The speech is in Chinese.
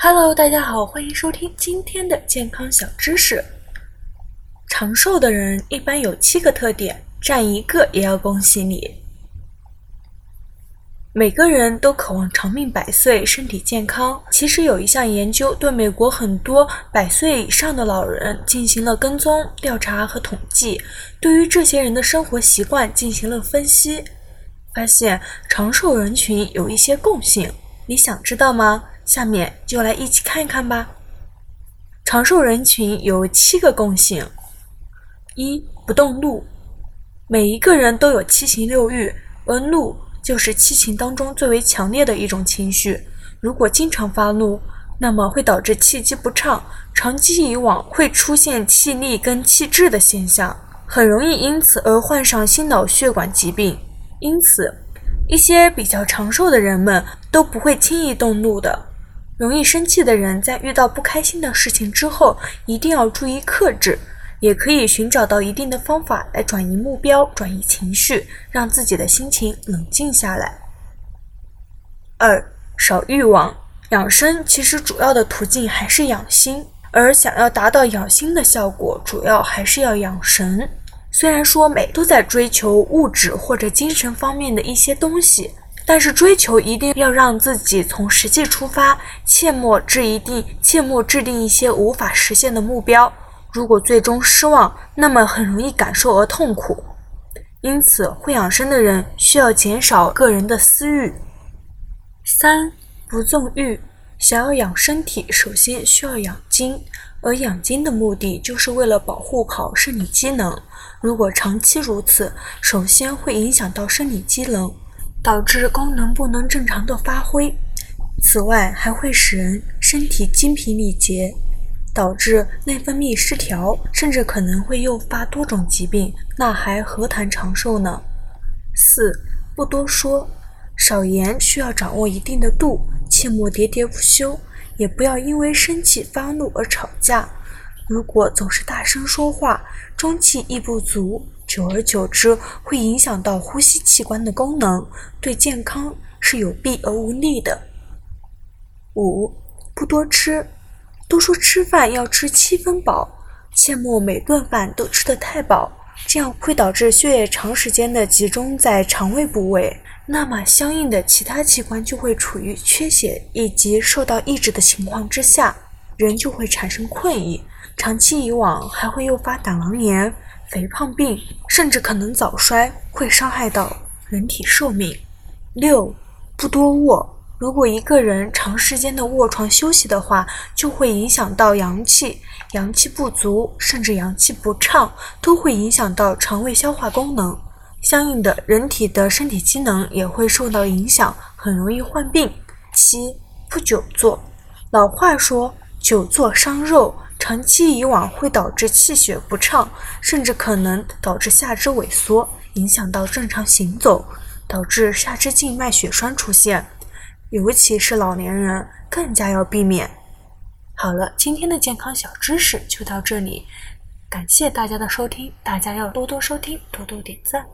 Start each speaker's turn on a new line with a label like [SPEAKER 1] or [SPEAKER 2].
[SPEAKER 1] Hello，大家好，欢迎收听今天的健康小知识。长寿的人一般有七个特点，占一个也要恭喜你。每个人都渴望长命百岁、身体健康。其实有一项研究对美国很多百岁以上的老人进行了跟踪调查和统计，对于这些人的生活习惯进行了分析，发现长寿人群有一些共性。你想知道吗？下面就来一起看一看吧。长寿人群有七个共性：一、不动怒。每一个人都有七情六欲，而怒就是七情当中最为强烈的一种情绪。如果经常发怒，那么会导致气机不畅，长期以往会出现气逆跟气滞的现象，很容易因此而患上心脑血管疾病。因此，一些比较长寿的人们都不会轻易动怒的。容易生气的人，在遇到不开心的事情之后，一定要注意克制，也可以寻找到一定的方法来转移目标、转移情绪，让自己的心情冷静下来。二、少欲望，养生其实主要的途径还是养心，而想要达到养心的效果，主要还是要养神。虽然说每都在追求物质或者精神方面的一些东西。但是追求一定要让自己从实际出发，切莫制一定，切莫制定一些无法实现的目标。如果最终失望，那么很容易感受而痛苦。因此，会养生的人需要减少个人的私欲。三不纵欲，想要养身体，首先需要养精，而养精的目的就是为了保护好生理机能。如果长期如此，首先会影响到生理机能。导致功能不能正常的发挥，此外还会使人身体精疲力竭，导致内分泌失调，甚至可能会诱发多种疾病，那还何谈长寿呢？四不多说，少言需要掌握一定的度，切莫喋喋不休，也不要因为生气发怒而吵架。如果总是大声说话，中气亦不足。久而久之，会影响到呼吸器官的功能，对健康是有弊而无利的。五，不多吃，都说吃饭要吃七分饱，切莫每顿饭都吃得太饱，这样会导致血液长时间的集中在肠胃部位，那么相应的其他器官就会处于缺血以及受到抑制的情况之下，人就会产生困意，长期以往还会诱发胆囊炎。肥胖病甚至可能早衰，会伤害到人体寿命。六，不多卧。如果一个人长时间的卧床休息的话，就会影响到阳气，阳气不足，甚至阳气不畅，都会影响到肠胃消化功能，相应的人体的身体机能也会受到影响，很容易患病。七，不久坐。老话说，久坐伤肉。长期以往会导致气血不畅，甚至可能导致下肢萎缩，影响到正常行走，导致下肢静脉血栓出现。尤其是老年人，更加要避免。好了，今天的健康小知识就到这里，感谢大家的收听，大家要多多收听，多多点赞。